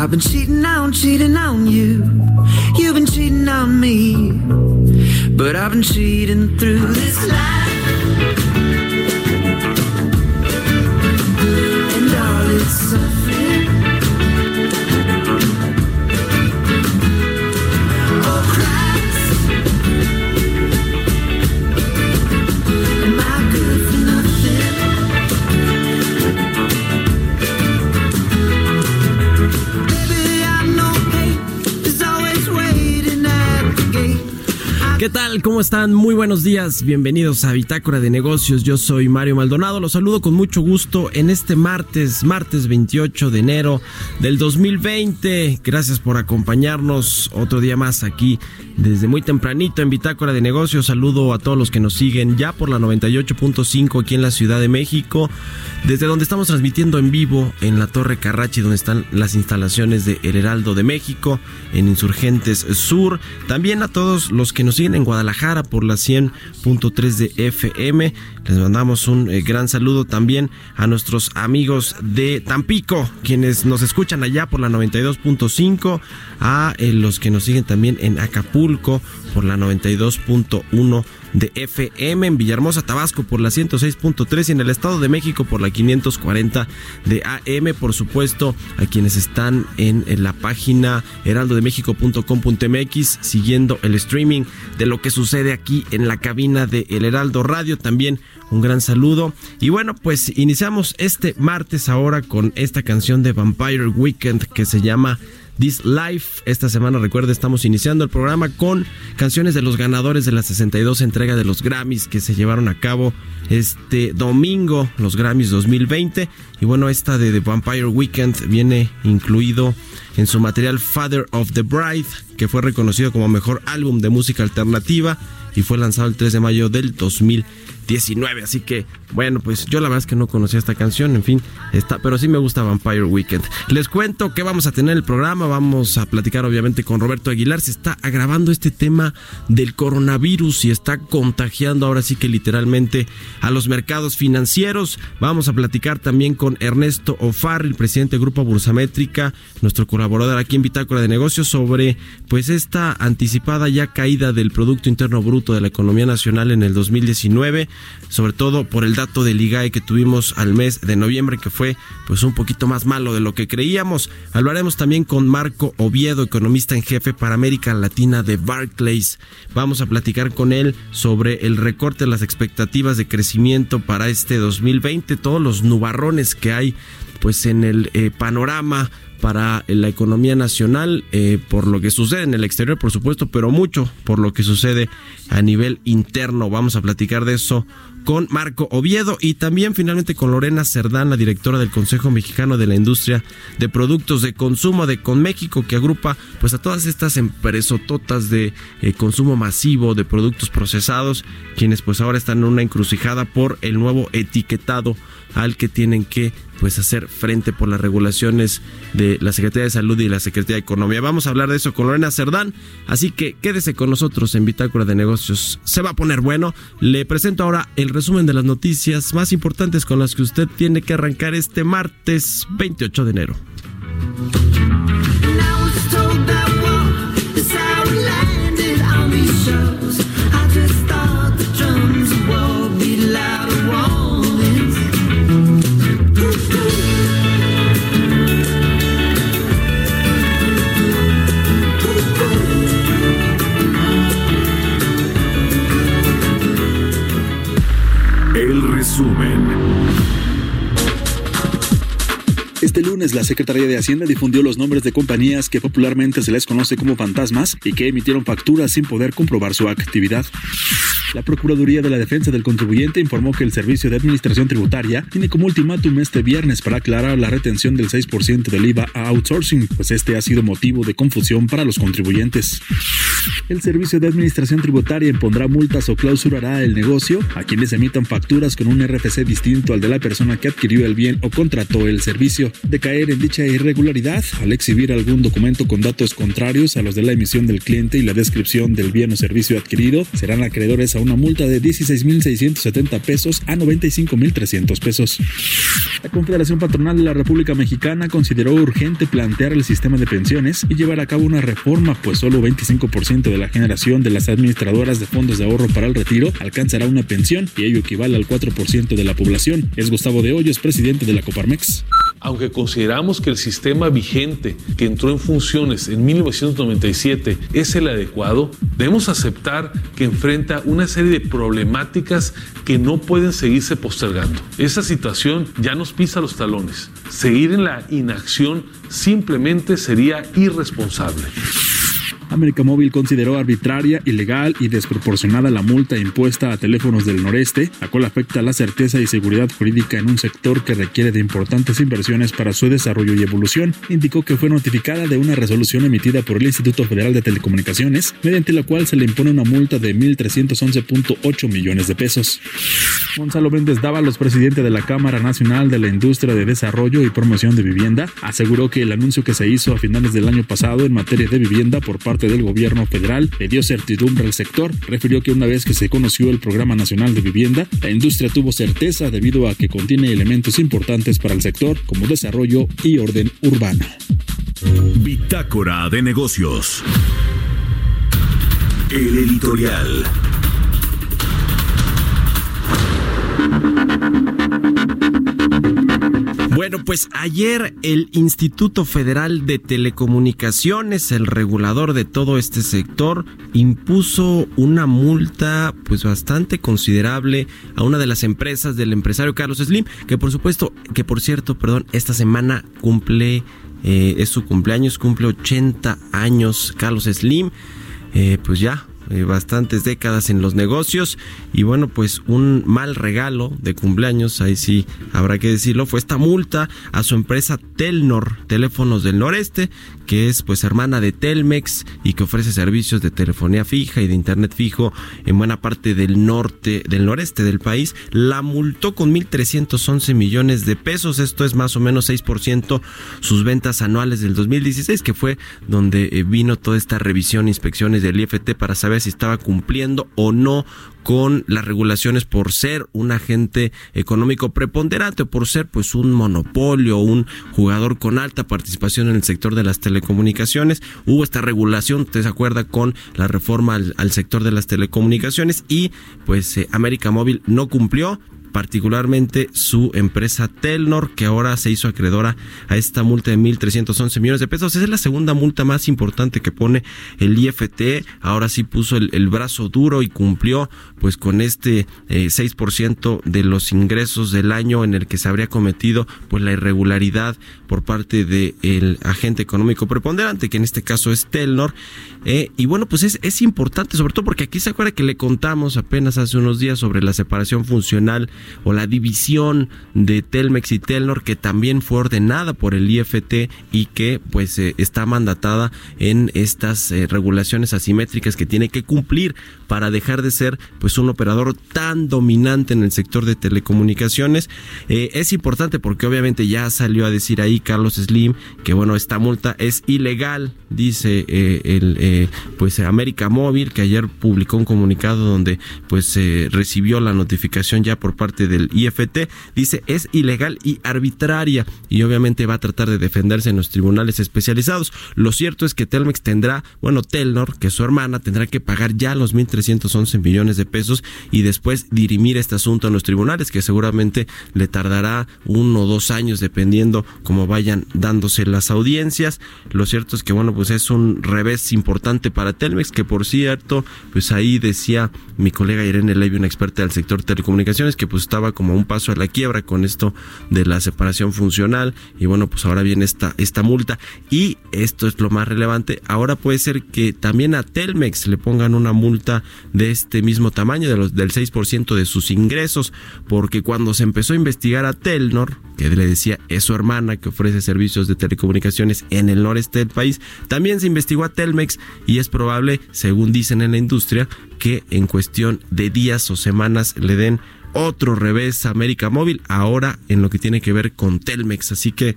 I've been cheating on, cheating on you. You've been cheating on me. But I've been cheating through this life. And all its ¿Qué tal? ¿Cómo están? Muy buenos días. Bienvenidos a Bitácora de Negocios. Yo soy Mario Maldonado. Los saludo con mucho gusto en este martes, martes 28 de enero del 2020. Gracias por acompañarnos otro día más aquí desde muy tempranito en Bitácora de Negocios. Saludo a todos los que nos siguen ya por la 98.5 aquí en la Ciudad de México, desde donde estamos transmitiendo en vivo en la Torre Carrachi, donde están las instalaciones de Heraldo de México, en Insurgentes Sur. También a todos los que nos siguen en Guadalajara por la 100.3 de FM. Les mandamos un eh, gran saludo también a nuestros amigos de Tampico, quienes nos escuchan allá por la 92.5, a eh, los que nos siguen también en Acapulco por la 92.1 de FM, en Villahermosa, Tabasco por la 106.3 y en el Estado de México por la 540 de AM, por supuesto, a quienes están en, la página heraldodemexico.com.mx siguiendo el streaming de lo que sucede aquí en la cabina de El Heraldo Radio, también un gran saludo. Y bueno, pues iniciamos este martes ahora con esta canción de Vampire Weekend que se llama This Life. Esta semana, recuerda, estamos iniciando el programa con canciones de los ganadores de la 62 entrega de los Grammys que se llevaron a cabo este domingo, los Grammys 2020. Y bueno, esta de The Vampire Weekend viene incluido en su material Father of the Bride, que fue reconocido como mejor álbum de música alternativa y fue lanzado el 3 de mayo del 2019. Así que, bueno, pues yo la verdad es que no conocía esta canción, en fin, está, pero sí me gusta Vampire Weekend. Les cuento que vamos a tener el programa, vamos a platicar obviamente con Roberto Aguilar, se está agravando este tema del coronavirus y está contagiando ahora sí que literalmente a los mercados financieros. Vamos a platicar también con Ernesto O'Farrill, presidente del Grupo Bursamétrica, nuestro colaborador aquí en Bitácora de Negocios, sobre pues esta anticipada ya caída del Producto Interno Bruto de la economía nacional en el 2019, sobre todo por el dato del IGAE que tuvimos al mes de noviembre, que fue pues un poquito más malo de lo que creíamos. Hablaremos también con Marco Oviedo, economista en jefe para América Latina de Barclays. Vamos a platicar con él sobre el recorte de las expectativas de crecimiento para este 2020, todos los nubarrones que hay pues en el eh, panorama para la economía nacional, eh, por lo que sucede en el exterior, por supuesto, pero mucho por lo que sucede a nivel interno. Vamos a platicar de eso con Marco Oviedo y también finalmente con Lorena Cerdán, la directora del Consejo Mexicano de la Industria de Productos de Consumo de Conméxico, que agrupa pues a todas estas empresototas de eh, consumo masivo de productos procesados, quienes pues ahora están en una encrucijada por el nuevo etiquetado al que tienen que pues hacer frente por las regulaciones de la Secretaría de Salud y la Secretaría de Economía. Vamos a hablar de eso con Lorena Cerdán, así que quédese con nosotros en Bitácora de Negocios. Se va a poner bueno. Le presento ahora el resumen de las noticias más importantes con las que usted tiene que arrancar este martes 28 de enero. Resumen. Lunes, la Secretaría de Hacienda difundió los nombres de compañías que popularmente se les conoce como fantasmas y que emitieron facturas sin poder comprobar su actividad. La Procuraduría de la Defensa del Contribuyente informó que el Servicio de Administración Tributaria tiene como ultimátum este viernes para aclarar la retención del 6% del IVA a outsourcing, pues este ha sido motivo de confusión para los contribuyentes. El Servicio de Administración Tributaria impondrá multas o clausurará el negocio a quienes emitan facturas con un RFC distinto al de la persona que adquirió el bien o contrató el servicio de caer en dicha irregularidad al exhibir algún documento con datos contrarios a los de la emisión del cliente y la descripción del bien o servicio adquirido, serán acreedores a una multa de 16.670 pesos a 95.300 pesos. La Confederación Patronal de la República Mexicana consideró urgente plantear el sistema de pensiones y llevar a cabo una reforma, pues solo 25% de la generación de las administradoras de fondos de ahorro para el retiro alcanzará una pensión y ello equivale al 4% de la población. Es Gustavo de Hoyos, presidente de la Coparmex aunque consideramos que el sistema vigente que entró en funciones en 1997 es el adecuado, debemos aceptar que enfrenta una serie de problemáticas que no pueden seguirse postergando. Esa situación ya nos pisa los talones. Seguir en la inacción simplemente sería irresponsable. América Móvil consideró arbitraria, ilegal y desproporcionada la multa impuesta a teléfonos del noreste, la cual afecta la certeza y seguridad jurídica en un sector que requiere de importantes inversiones para su desarrollo y evolución. Indicó que fue notificada de una resolución emitida por el Instituto Federal de Telecomunicaciones, mediante la cual se le impone una multa de 1.311.8 millones de pesos. Gonzalo Méndez Dávalos, presidente de la Cámara Nacional de la Industria de Desarrollo y Promoción de Vivienda, aseguró que el anuncio que se hizo a finales del año pasado en materia de vivienda por parte del gobierno federal le dio certidumbre al sector. Refirió que una vez que se conoció el Programa Nacional de Vivienda, la industria tuvo certeza debido a que contiene elementos importantes para el sector como desarrollo y orden urbano. Bitácora de negocios. El editorial. Bueno, pues ayer el Instituto Federal de Telecomunicaciones, el regulador de todo este sector, impuso una multa pues bastante considerable a una de las empresas del empresario Carlos Slim, que por supuesto, que por cierto, perdón, esta semana cumple, eh, es su cumpleaños, cumple 80 años Carlos Slim, eh, pues ya eh, bastantes décadas en los negocios. Y bueno pues un mal regalo de cumpleaños ahí sí habrá que decirlo fue esta multa a su empresa Telnor Teléfonos del Noreste que es pues hermana de Telmex y que ofrece servicios de telefonía fija y de internet fijo en buena parte del norte, del noreste del país, la multó con 1.311 millones de pesos. Esto es más o menos 6% sus ventas anuales del 2016, que fue donde eh, vino toda esta revisión, inspecciones del IFT para saber si estaba cumpliendo o no con las regulaciones por ser un agente económico preponderante o por ser pues un monopolio, un jugador con alta participación en el sector de las telecomunicaciones. Hubo esta regulación, usted se acuerda, con la reforma al, sector de las telecomunicaciones y pues eh, América Móvil no cumplió particularmente su empresa Telnor, que ahora se hizo acreedora a esta multa de 1.311 millones de pesos. Esa es la segunda multa más importante que pone el IFT. Ahora sí puso el, brazo duro y cumplió pues con este 6% eh, de los ingresos del año en el que se habría cometido pues la irregularidad por parte del agente económico preponderante, que en este caso es Telnor. Eh, y bueno, pues es, es importante, sobre todo porque aquí se acuerda que le contamos apenas hace unos días sobre la separación funcional o la división de Telmex y Telnor que también fue ordenada por el IFT y que pues eh, está mandatada en estas eh, regulaciones asimétricas que tiene que cumplir para dejar de ser pues un operador tan dominante en el sector de telecomunicaciones. Eh, es importante porque obviamente ya salió a decir ahí Carlos Slim que bueno, esta multa es ilegal, dice el pues América Móvil que ayer publicó un comunicado donde pues recibió la notificación ya por parte del IFT, dice es ilegal y arbitraria y obviamente va a tratar de defenderse en los tribunales especializados. Lo cierto es que Telmex tendrá, bueno, Telnor, que es su hermana, tendrá que pagar ya los 311 millones de pesos y después dirimir este asunto en los tribunales, que seguramente le tardará uno o dos años dependiendo cómo vayan dándose las audiencias. Lo cierto es que, bueno, pues es un revés importante para Telmex, que por cierto, pues ahí decía mi colega Irene Levy, una experta del sector telecomunicaciones, que pues estaba como un paso a la quiebra con esto de la separación funcional y bueno, pues ahora viene esta, esta multa y esto es lo más relevante, ahora puede ser que también a Telmex le pongan una multa de este mismo tamaño, de los, del 6% de sus ingresos, porque cuando se empezó a investigar a Telnor, que le decía es su hermana que ofrece servicios de telecomunicaciones en el noreste del país, también se investigó a Telmex y es probable, según dicen en la industria, que en cuestión de días o semanas le den otro revés a América Móvil, ahora en lo que tiene que ver con Telmex. Así que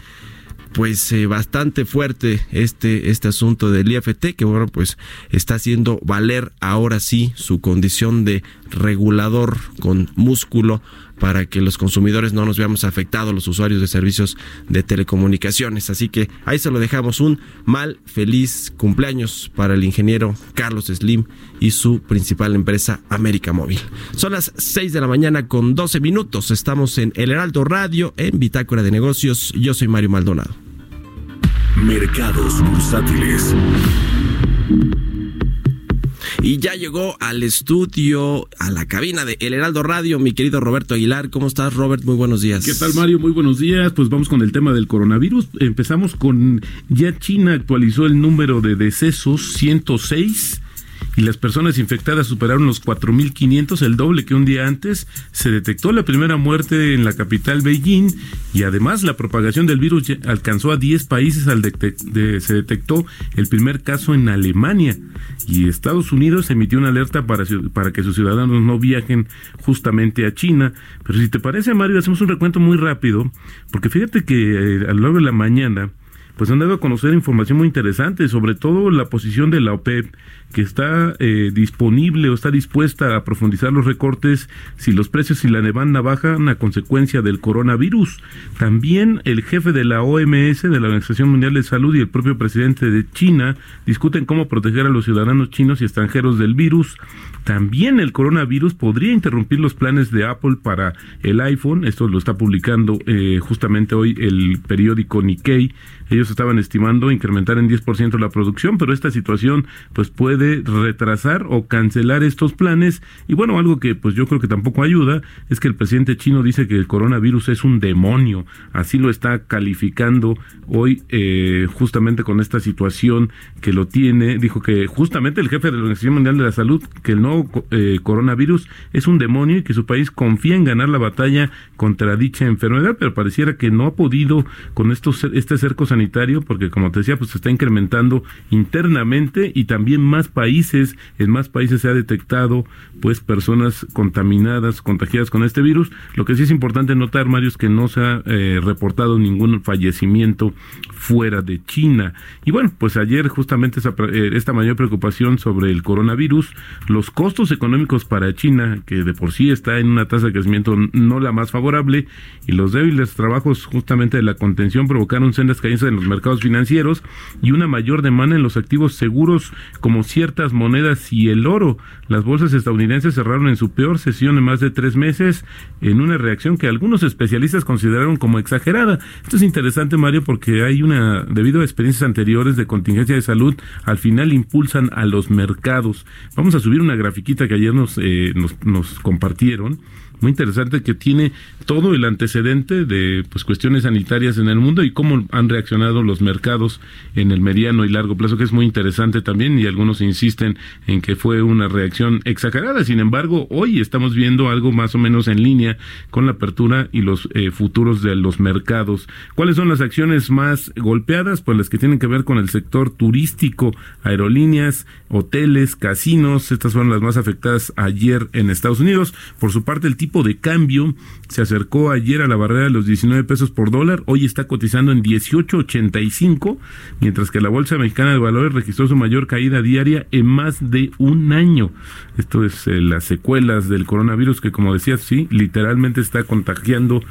pues eh, bastante fuerte este, este asunto del IFT, que bueno, pues está haciendo valer ahora sí su condición de regulador con músculo para que los consumidores no nos veamos afectados, los usuarios de servicios de telecomunicaciones. Así que ahí se lo dejamos un mal, feliz cumpleaños para el ingeniero Carlos Slim y su principal empresa América Móvil. Son las 6 de la mañana con 12 minutos. Estamos en El Heraldo Radio, en Bitácora de Negocios. Yo soy Mario Maldonado. Mercados bursátiles. Y ya llegó al estudio, a la cabina de El Heraldo Radio, mi querido Roberto Aguilar. ¿Cómo estás, Robert? Muy buenos días. ¿Qué tal, Mario? Muy buenos días. Pues vamos con el tema del coronavirus. Empezamos con, ya China actualizó el número de decesos, 106 y las personas infectadas superaron los 4.500, el doble que un día antes. Se detectó la primera muerte en la capital Beijing y además la propagación del virus alcanzó a 10 países al de, se detectó el primer caso en Alemania y Estados Unidos emitió una alerta para, para que sus ciudadanos no viajen justamente a China. Pero si te parece, Mario, hacemos un recuento muy rápido, porque fíjate que eh, a lo largo de la mañana pues han dado a conocer información muy interesante, sobre todo la posición de la OPEP, que está eh, disponible o está dispuesta a profundizar los recortes si los precios y la demanda bajan a consecuencia del coronavirus. También el jefe de la OMS, de la Organización Mundial de Salud, y el propio presidente de China discuten cómo proteger a los ciudadanos chinos y extranjeros del virus. También el coronavirus podría interrumpir los planes de Apple para el iPhone. Esto lo está publicando eh, justamente hoy el periódico Nikkei. Ellos estaban estimando incrementar en 10% la producción, pero esta situación pues puede retrasar o cancelar estos planes. Y bueno, algo que pues yo creo que tampoco ayuda es que el presidente chino dice que el coronavirus es un demonio. Así lo está calificando hoy eh, justamente con esta situación que lo tiene. Dijo que justamente el jefe de la Organización Mundial de la Salud que el nuevo eh, coronavirus es un demonio y que su país confía en ganar la batalla contra dicha enfermedad, pero pareciera que no ha podido con estos este cerco sanitario porque como te decía, pues se está incrementando internamente y también más países, en más países se ha detectado pues personas contaminadas, contagiadas con este virus. Lo que sí es importante notar, Mario, es que no se ha eh, reportado ningún fallecimiento fuera de China. Y bueno, pues ayer justamente eh, esta mayor preocupación sobre el coronavirus, los costos económicos para China, que de por sí está en una tasa de crecimiento no la más favorable, y los débiles trabajos justamente de la contención provocaron sendas caídas en los mercados financieros y una mayor demanda en los activos seguros como ciertas monedas y el oro. Las bolsas estadounidenses cerraron en su peor sesión en más de tres meses en una reacción que algunos especialistas consideraron como exagerada. Esto es interesante, Mario, porque hay una, debido a experiencias anteriores de contingencia de salud, al final impulsan a los mercados. Vamos a subir una grafiquita que ayer nos, eh, nos, nos compartieron muy interesante que tiene todo el antecedente de pues cuestiones sanitarias en el mundo y cómo han reaccionado los mercados en el mediano y largo plazo, que es muy interesante también y algunos insisten en que fue una reacción exagerada. Sin embargo, hoy estamos viendo algo más o menos en línea con la apertura y los eh, futuros de los mercados. ¿Cuáles son las acciones más golpeadas? Pues las que tienen que ver con el sector turístico, aerolíneas, hoteles, casinos. Estas fueron las más afectadas ayer en Estados Unidos. Por su parte, el tipo de cambio se acercó ayer a la barrera de los 19 pesos por dólar, hoy está cotizando en 18.85, mientras que la Bolsa Mexicana de Valores registró su mayor caída diaria en más de un año. Esto es eh, las secuelas del coronavirus que, como decía, sí, literalmente está contagiando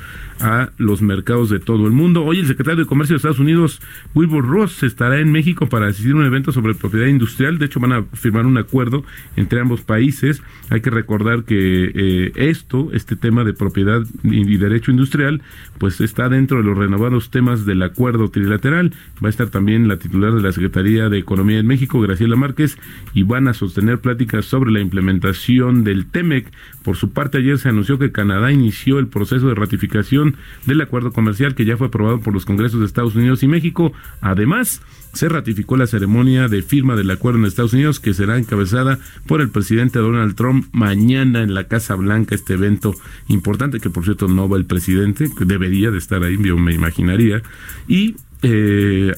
a los mercados de todo el mundo. Hoy el secretario de Comercio de Estados Unidos, Wilbur Ross, estará en México para asistir a un evento sobre propiedad industrial. De hecho, van a firmar un acuerdo entre ambos países. Hay que recordar que eh, esto, este tema de propiedad y derecho industrial, pues está dentro de los renovados temas del acuerdo trilateral. Va a estar también la titular de la Secretaría de Economía en México, Graciela Márquez, y van a sostener pláticas sobre la implementación del TEMEC. Por su parte, ayer se anunció que Canadá inició el proceso de ratificación del acuerdo comercial que ya fue aprobado por los Congresos de Estados Unidos y México. Además, se ratificó la ceremonia de firma del acuerdo en Estados Unidos que será encabezada por el presidente Donald Trump mañana en la Casa Blanca, este evento importante que por cierto no va el presidente, que debería de estar ahí, yo me imaginaría, y eh,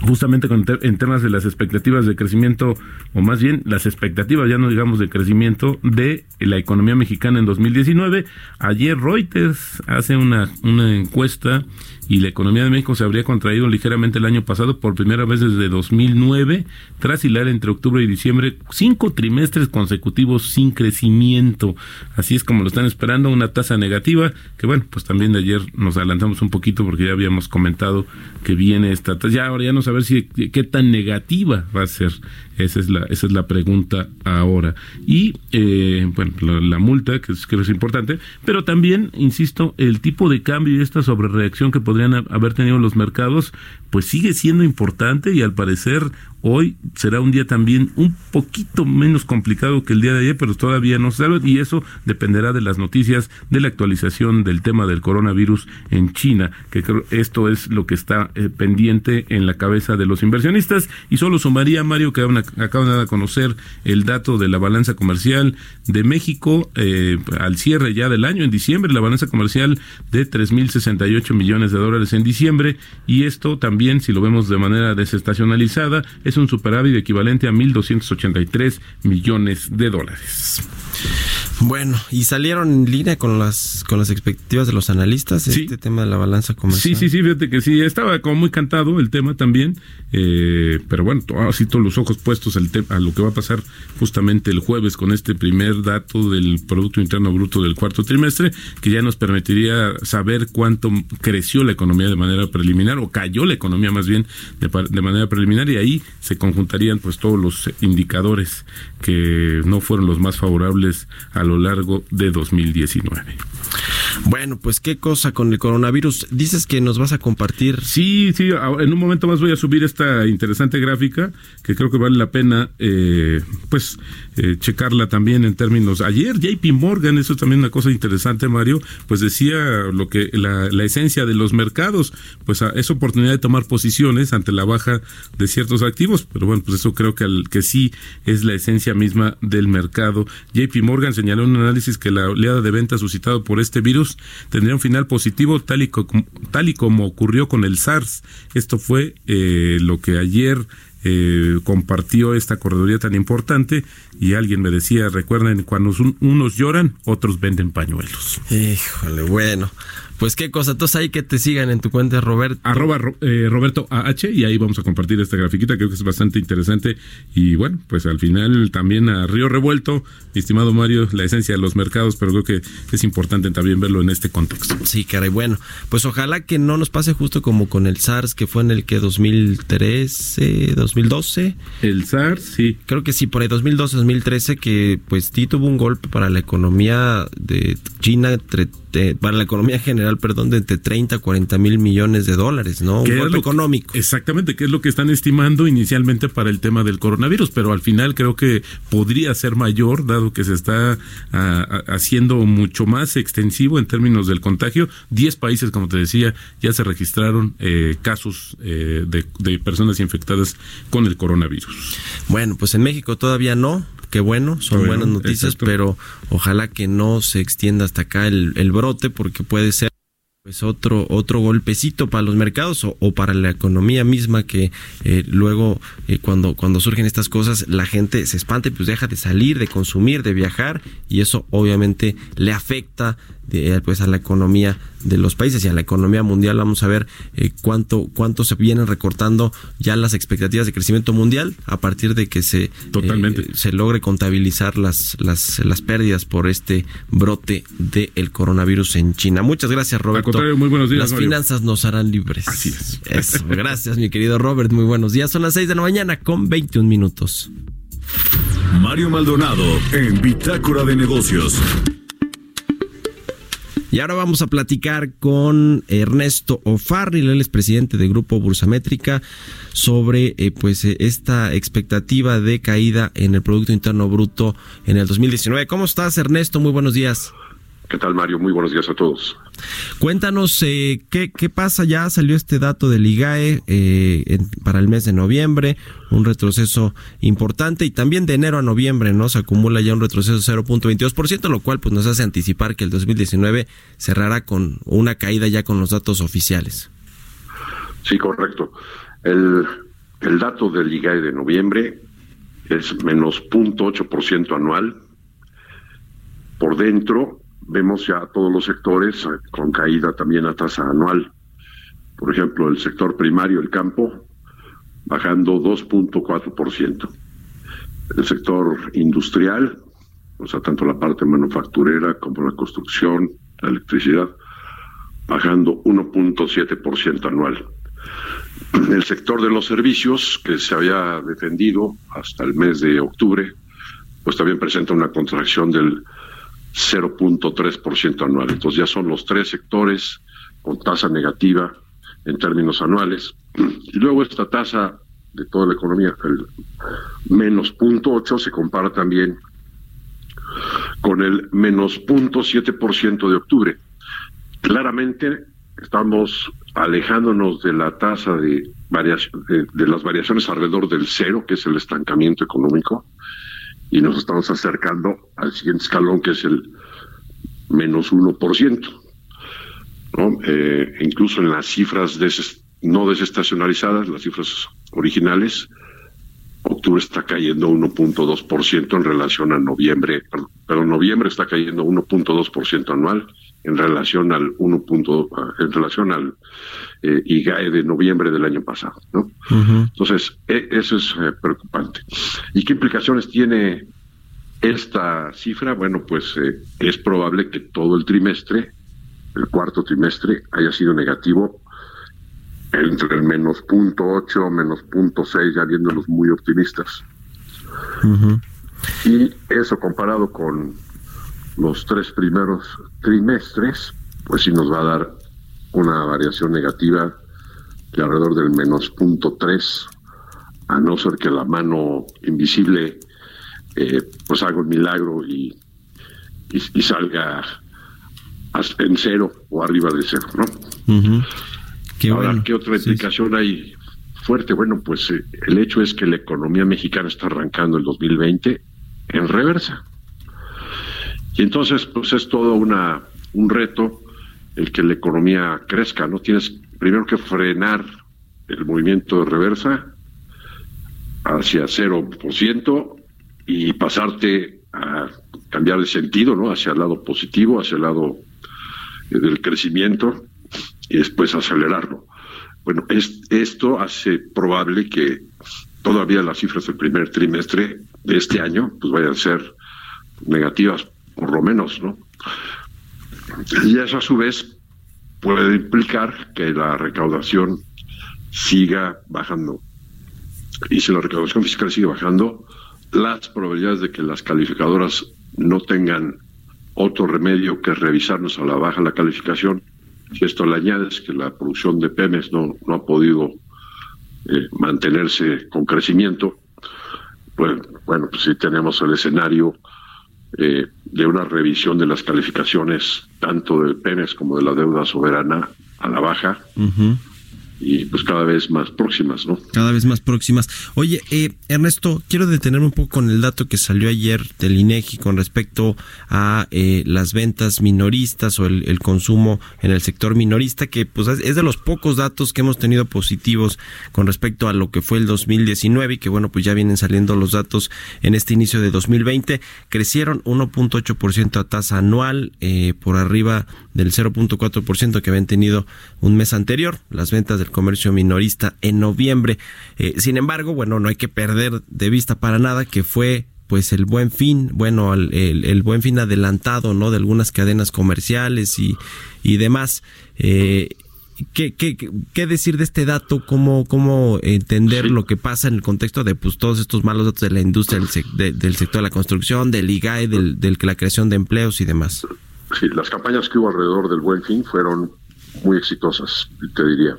justamente en temas de las expectativas de crecimiento, o más bien las expectativas, ya no digamos de crecimiento, de la economía mexicana en 2019. Ayer Reuters hace una, una encuesta y la economía de México se habría contraído ligeramente el año pasado por primera vez desde 2009, tras hilar entre octubre y diciembre cinco trimestres consecutivos sin crecimiento. Así es como lo están esperando, una tasa negativa, que bueno, pues también de ayer nos adelantamos un poquito porque ya habíamos comentado que viene esta tasa. Ya ahora ya no saber si qué tan negativa va a ser. Esa es la, esa es la pregunta ahora. Y, eh, bueno, la, multa, que, es, que es importante, pero también, insisto, el tipo de cambio y esta sobrereacción que podría haber tenido los mercados, pues sigue siendo importante y al parecer Hoy será un día también un poquito menos complicado que el día de ayer, pero todavía no se sabe y eso dependerá de las noticias de la actualización del tema del coronavirus en China, que esto es lo que está eh, pendiente en la cabeza de los inversionistas. Y solo sumaría, Mario, que acaban de conocer el dato de la balanza comercial de México eh, al cierre ya del año, en diciembre, la balanza comercial de 3.068 millones de dólares en diciembre y esto también, si lo vemos de manera desestacionalizada, es un superávit equivalente a 1.283 millones de dólares. Bueno, y salieron en línea con las con las expectativas de los analistas este tema de la balanza comercial. Sí, sí, sí, fíjate que sí, estaba como muy cantado el tema también, eh, pero bueno, así todos los ojos puestos al a lo que va a pasar justamente el jueves con este primer dato del Producto Interno Bruto del cuarto trimestre, que ya nos permitiría saber cuánto creció la economía de manera preliminar, o cayó la economía más bien de, de manera preliminar, y ahí se conjuntarían pues todos los indicadores que no fueron los más favorables a lo largo de 2019. Bueno, pues qué cosa con el coronavirus. Dices que nos vas a compartir. Sí, sí, en un momento más voy a subir esta interesante gráfica que creo que vale la pena, eh, pues, eh, checarla también en términos. Ayer JP Morgan, eso es también una cosa interesante, Mario, pues decía lo que la, esencia de los mercados, pues es oportunidad de tomar posiciones ante la baja de ciertos activos, pero bueno, pues eso creo que, que sí es la esencia misma del mercado. JP Morgan señaló en un análisis que la oleada de ventas suscitado por este virus tendría un final positivo tal y, tal y como ocurrió con el SARS. Esto fue eh, lo que ayer eh, compartió esta corredoría tan importante y alguien me decía, recuerden, cuando unos lloran, otros venden pañuelos. Híjole, bueno. Pues qué cosa, entonces ahí que te sigan en tu cuenta Roberto. Arroba eh, Roberto AH y ahí vamos a compartir esta grafiquita, creo que es bastante interesante. Y bueno, pues al final también a Río Revuelto, mi estimado Mario, la esencia de los mercados, pero creo que es importante también verlo en este contexto. Sí, caray, bueno, pues ojalá que no nos pase justo como con el SARS, que fue en el que 2013, 2012. El SARS, sí. Creo que sí, por ahí 2012, 2013, que pues sí tuvo un golpe para la economía de China, para la economía general, perdón, de entre 30 a 40 mil millones de dólares, ¿no? Un golpe económico. exactamente, que es lo que están estimando inicialmente para el tema del coronavirus, pero al final creo que podría ser mayor, dado que se está ah, haciendo mucho más extensivo en términos del contagio. Diez países, como te decía, ya se registraron eh, casos eh, de, de personas infectadas con el coronavirus. Bueno, pues en México todavía no, qué bueno, son buenas noticias, pero ojalá que no se extienda hasta acá el, el brote porque puede ser pues otro otro golpecito para los mercados o, para la economía misma que eh, luego eh, cuando cuando surgen estas cosas la gente se espanta y pues deja de salir de consumir de viajar y eso obviamente le afecta eh, pues a la economía de los países y a la economía mundial vamos a ver cuánto cuánto se vienen recortando ya las expectativas de crecimiento mundial a partir de que se Totalmente. se logre contabilizar las las las pérdidas por este brote del coronavirus en China muchas gracias Roberto muy buenos días. Las finanzas nos harán libres. Así es. Eso, gracias, mi querido Robert. Muy buenos días. Son las 6 de la mañana con 21 minutos. Mario Maldonado en Bitácora de Negocios. Y ahora vamos a platicar con Ernesto O'Farrill, él es presidente del Grupo Bursamétrica, sobre eh, pues eh, esta expectativa de caída en el Producto Interno Bruto en el 2019. ¿Cómo estás, Ernesto? Muy buenos días. ¿Qué tal, Mario? Muy buenos días a todos. Cuéntanos eh, ¿qué, qué pasa. Ya salió este dato del IGAE eh, para el mes de noviembre, un retroceso importante y también de enero a noviembre, ¿no? Se acumula ya un retroceso de 0.22%, lo cual pues nos hace anticipar que el 2019 cerrará con una caída ya con los datos oficiales. Sí, correcto. El, el dato del IGAE de noviembre es menos 0.8% anual. Por dentro, vemos ya todos los sectores eh, con caída también a tasa anual. Por ejemplo, el sector primario, el campo, bajando 2.4%. El sector industrial, o sea, tanto la parte manufacturera como la construcción, la electricidad, bajando 1.7% anual. El sector de los servicios, que se había defendido hasta el mes de octubre, pues también presenta una contracción del 0.3% anual. Entonces ya son los tres sectores con tasa negativa en términos anuales. Y luego esta tasa de toda la economía, el menos 0.8, se compara también con el menos 0.7% de octubre. Claramente estamos alejándonos de la tasa de, variación, de las variaciones alrededor del cero, que es el estancamiento económico, y nos estamos acercando al siguiente escalón que es el menos 1%. ¿no? Eh, incluso en las cifras no desestacionalizadas, las cifras originales, octubre está cayendo 1.2% en relación a noviembre, pero noviembre está cayendo 1.2% anual en relación al 1. en relación al eh, IGAE de noviembre del año pasado, ¿no? Entonces, e, eso es eh, preocupante. ¿Y qué implicaciones tiene esta cifra? Bueno, pues eh, es probable que todo el trimestre, el cuarto trimestre, haya sido negativo entre el menos punto ocho, menos punto seis, ya viéndolos muy optimistas. Y eso comparado con los tres primeros trimestres, pues sí nos va a dar una variación negativa de alrededor del menos punto tres, a no ser que la mano invisible eh, pues haga un milagro y, y, salga en cero o arriba de cero, ¿no? Ahora, ¿qué otra explicación hay fuerte? Bueno, pues eh, el hecho es que la economía mexicana está arrancando el 2020 en reversa. Y entonces, pues es todo una, un reto el que la economía crezca, ¿no? Tienes primero que frenar el movimiento de reversa hacia 0% y pasarte a cambiar de sentido, ¿no? Hacia el lado positivo, hacia el lado eh, del crecimiento y después acelerarlo. Bueno, es, esto hace probable que todavía las cifras del primer trimestre de este año pues vayan a ser negativas por lo menos, ¿no? Y eso a su vez puede implicar que la recaudación siga bajando. Y si la recaudación fiscal sigue bajando, las probabilidades de que las calificadoras no tengan otro remedio que revisarnos a la baja la calificación, si esto le añades que la producción de Pemex no, no ha podido eh, mantenerse con crecimiento, pues bueno, pues sí tenemos el escenario eh, de una revisión de las calificaciones tanto del PENES como de la deuda soberana a la baja. Y pues cada vez más próximas, ¿no? Cada vez más próximas. Oye, eh, Ernesto, quiero detenerme un poco con el dato que salió ayer del INEGI con respecto a eh, las ventas minoristas o el, consumo en el sector minorista, que pues es de los pocos datos que hemos tenido positivos con respecto a lo que fue el 2019 y que bueno, pues ya vienen saliendo los datos en este inicio de 2020. Crecieron 1.8% a tasa anual, eh, por arriba del 0.4% que habían tenido un mes anterior, las ventas del comercio minorista en noviembre. Eh, sin embargo, bueno, no hay que perder de vista para nada que fue pues el buen fin, bueno, el, el, buen fin adelantado, ¿no? De algunas cadenas comerciales y, y demás. Eh, ¿qué, qué, qué, decir de este dato? ¿Cómo, cómo entender lo que pasa en el contexto de pues, todos estos malos datos de la industria, del, del sector de la construcción, del IGAE, del, del, la creación de empleos y demás? Sí, las campañas que hubo alrededor del buen fin fueron muy exitosas, te diría.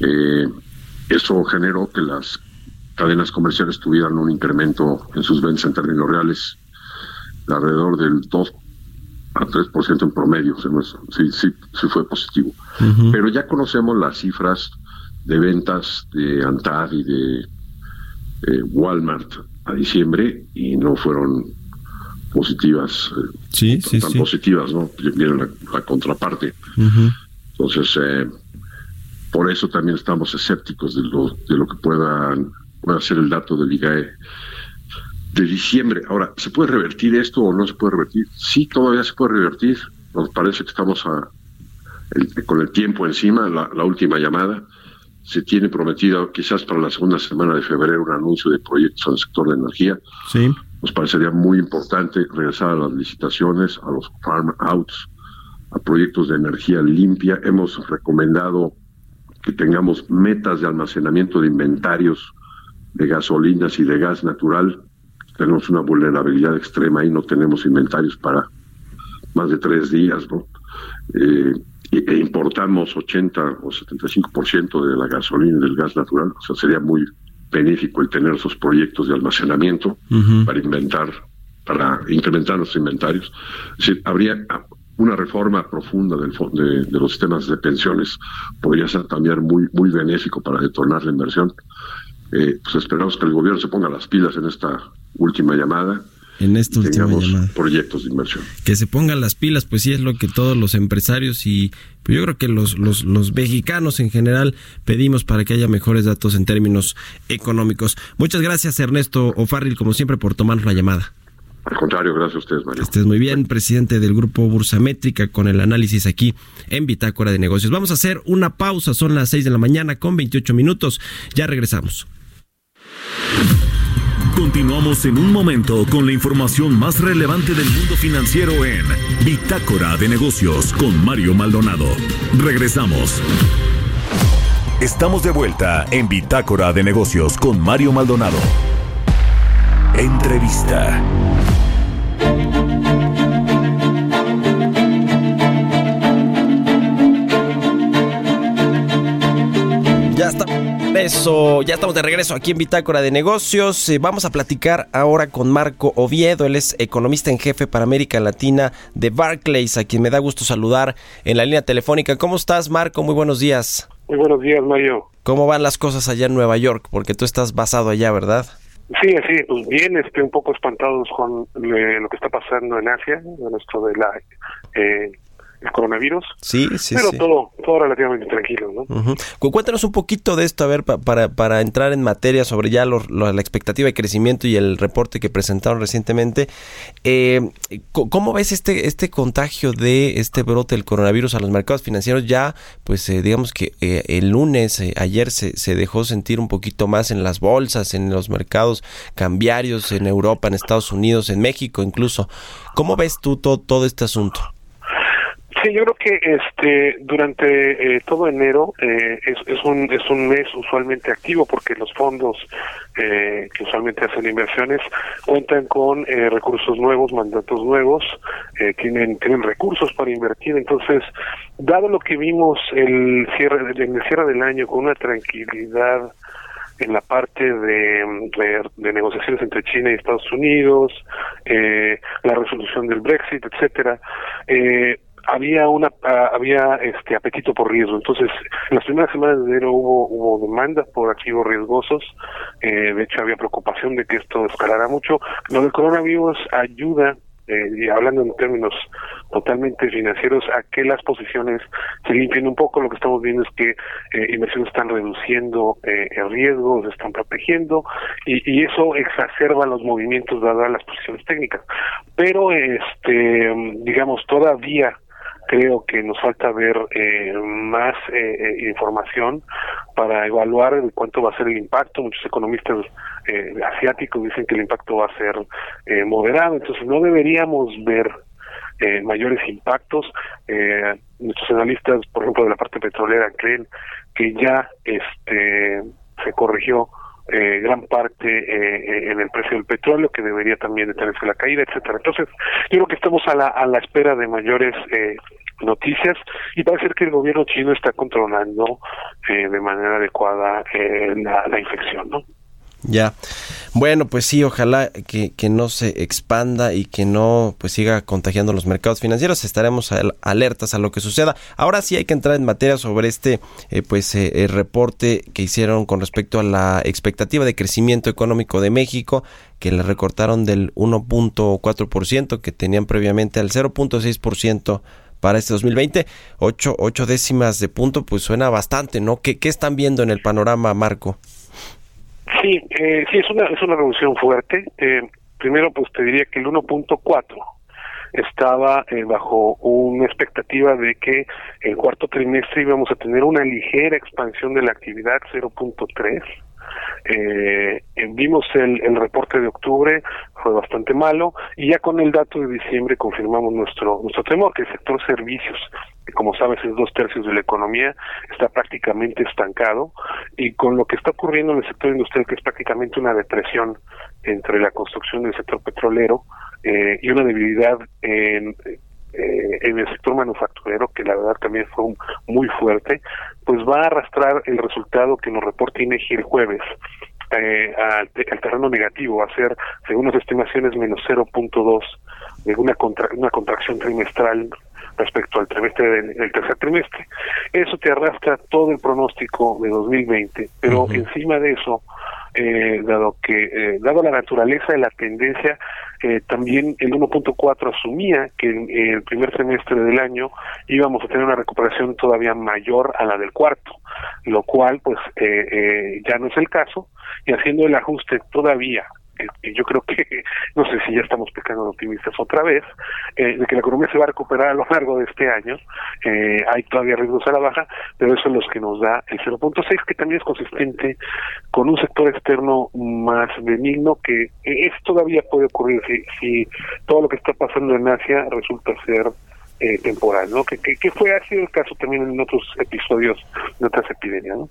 Eh, eso generó que las cadenas comerciales tuvieran un incremento en sus ventas en términos reales de alrededor del 2 a 3% en promedio. sí, sí, sí fue positivo. Pero ya conocemos las cifras de ventas de Antad y de eh, Walmart a diciembre y no fueron positivas, eh, sí, sí, tan positivas, ¿no? Viene la, contraparte. Entonces, eh, por eso también estamos escépticos de lo, de lo que pueda, pueda ser el dato del IGAE de diciembre. Ahora, ¿se puede revertir esto o no se puede revertir? Sí, todavía se puede revertir. Nos parece que estamos a, con el tiempo encima, la, la, última llamada. Se tiene prometido quizás para la segunda semana de febrero un anuncio de proyectos en el sector de energía. Sí. Nos parecería muy importante regresar a las licitaciones, a los farm outs, a proyectos de energía limpia. Hemos recomendado que tengamos metas de almacenamiento de inventarios de gasolinas y de gas natural. Tenemos una vulnerabilidad extrema y no tenemos inventarios para más de tres días, ¿no? Eh, e importamos 80 o 75% de la gasolina y del gas natural, o sea, sería muy benéfico el tener esos proyectos de almacenamiento para inventar, para incrementar los inventarios. Es decir, habría una reforma profunda del, de, de los sistemas de pensiones, podría ser también muy, muy benéfico para detonar la inversión. Eh, pues esperamos que el gobierno se ponga las pilas en esta última llamada en esta última llamada. proyectos de inversión. Que se pongan las pilas, pues sí es lo que todos los empresarios y pues yo creo que los, los, los mexicanos en general pedimos para que haya mejores datos en términos económicos. Muchas gracias Ernesto O'Farrill, como siempre, por tomarnos la llamada. Al contrario, gracias a ustedes, Mario. Estés muy bien, presidente del grupo Bursamétrica, con el análisis aquí en Bitácora de Negocios. Vamos a hacer una pausa, son las 6 de la mañana con 28 minutos. Ya regresamos. Continuamos en un momento con la información más relevante del mundo financiero en Bitácora de Negocios con Mario Maldonado. Regresamos. Estamos de vuelta en Bitácora de Negocios con Mario Maldonado. Entrevista. Está. Eso, ya estamos de regreso aquí en Bitácora de Negocios. Eh, vamos a platicar ahora con Marco Oviedo. Él es economista en jefe para América Latina de Barclays, a quien me da gusto saludar en la línea telefónica. ¿Cómo estás, Marco? Muy buenos días. Muy buenos días, Mario. ¿Cómo van las cosas allá en Nueva York? Porque tú estás basado allá, ¿verdad? Sí, sí, pues bien, estoy un poco espantados con lo que está pasando en Asia, en esto de la eh, el coronavirus. Sí, sí, pero todo, todo relativamente tranquilo, ¿no? Cuéntanos un poquito de esto, a ver, para, para entrar en materia sobre ya la expectativa de crecimiento y el reporte que presentaron recientemente. Eh, ¿Cómo ves este, este contagio de este brote del coronavirus a los mercados financieros? Ya, pues eh, digamos que eh, el lunes, ayer se, se dejó sentir un poquito más en las bolsas, en los mercados cambiarios, en Europa, en Estados Unidos, en México incluso. ¿Cómo ves tú todo, todo este asunto? Sí, yo creo que este durante eh, todo enero eh, es, es, un es un mes usualmente activo porque los fondos eh, que usualmente hacen inversiones cuentan con recursos nuevos, mandatos nuevos, tienen tienen recursos para invertir. Entonces, dado lo que vimos el cierre en el cierre del año con una tranquilidad en la parte de, de, negociaciones entre China y Estados Unidos, eh, la resolución del Brexit, etcétera. Eh, había una había este apetito por riesgo entonces en las primeras semanas de enero hubo hubo demandas por activos riesgosos eh, de hecho había preocupación de que esto escalara mucho lo del coronavirus ayuda eh, y hablando en términos totalmente financieros, a que las posiciones se limpien un poco. Lo que estamos viendo es que eh, inversiones están reduciendo eh, el riesgo, se están protegiendo y, y eso exacerba los movimientos dadas las posiciones técnicas. Pero, este, digamos, todavía creo que nos falta ver eh, más eh, eh, información para evaluar cuánto va a ser el impacto. Muchos economistas eh, asiáticos dicen que el impacto va a ser eh, moderado, entonces no deberíamos ver eh, mayores impactos. Nuestros analistas, por ejemplo, de la parte petrolera, creen que ya este se corrigió eh, gran parte eh, en el precio del petróleo, que debería también detenerse la caída, etcétera. Entonces, yo creo que estamos a la, a la espera de mayores eh, noticias y parece que el gobierno chino está controlando eh, de manera adecuada eh, la, la infección, ¿no? Ya. Bueno, pues sí, ojalá que, que, no se expanda y que no pues siga contagiando los mercados financieros. Estaremos al, alertas a lo que suceda. Ahora sí hay que entrar en materia sobre este eh, pues eh, reporte que hicieron con respecto a la expectativa de crecimiento económico de México, que le recortaron del 1.4% que tenían previamente al 0.6% para este 2020. Ocho, ocho décimas de punto, pues suena bastante, ¿no? ¿Qué, qué están viendo en el panorama, Marco? Sí, eh, sí, es una, es una reducción fuerte. Eh, primero, pues te diría que el 1.4 estaba eh, bajo una expectativa de que el cuarto trimestre íbamos a tener una ligera expansión de la actividad 0.3 eh, vimos el, el reporte de octubre, fue bastante malo, y ya con el dato de diciembre confirmamos nuestro, nuestro temor, que el sector servicios, que como sabes es dos tercios de la economía, está prácticamente estancado, y con lo que está ocurriendo en el sector industrial, que es prácticamente una depresión entre la construcción del sector petrolero, eh, y una debilidad en eh, en el sector manufacturero, que la verdad también fue un, muy fuerte, pues va a arrastrar el resultado que nos reporta INEGI el jueves. Eh, al, al, terreno negativo, va a ser, según las estimaciones, menos 0.2 de una, contra, una contracción trimestral respecto al trimestre del, del, tercer trimestre. Eso te arrastra todo el pronóstico de 2020, pero uh -huh. encima de eso, eh, dado que, eh, dado la naturaleza de la tendencia, eh, también el 1.4 asumía que en, en, el primer semestre del año íbamos a tener una recuperación todavía mayor a la del cuarto, lo cual pues ya no es el caso, y haciendo el ajuste todavía que yo creo que, no sé si ya estamos pecando de optimistas otra vez, eh, de que la economía se va a recuperar a lo largo de este año. Eh, hay todavía riesgos a la baja, pero eso es lo que nos da el 0.6, que también es consistente con un sector externo más benigno, que es todavía puede ocurrir si, si todo lo que está pasando en Asia resulta ser eh, temporal, ¿no? Que, que, que, fue ha sido el caso también en otros episodios de otras epidemias, ¿no?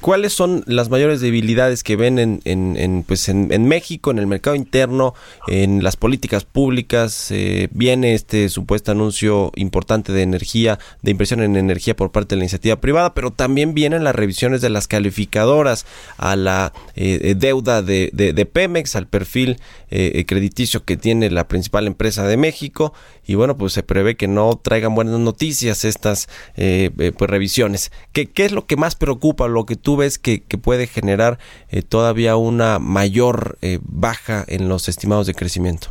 ¿Cuáles son las mayores debilidades que ven en, en, en pues en, en, México, en el mercado interno, en las políticas públicas? Eh, viene este supuesto anuncio importante de energía, de inversión en energía por parte de la iniciativa privada, pero también vienen las revisiones de las calificadoras a la eh, deuda de, de, de, Pemex, al perfil eh, crediticio que tiene la principal empresa de México, y bueno, pues se prevé que no traigan buenas noticias estas eh, eh, pues revisiones. ¿Qué, ¿Qué, es lo que más preocupa, lo que tú ves que, puede generar eh, todavía una mayor eh, baja en los estimados de crecimiento?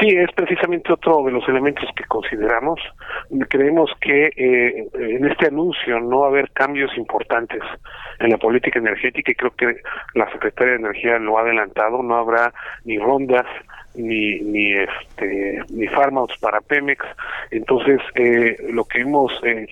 Sí, es precisamente otro de los elementos que consideramos. Creemos que eh, en este anuncio no va a haber cambios importantes en la política energética y creo que la Secretaría de Energía lo ha adelantado. No habrá ni rondas ni ni este ni farmouts para Pemex entonces eh, lo que hemos eh,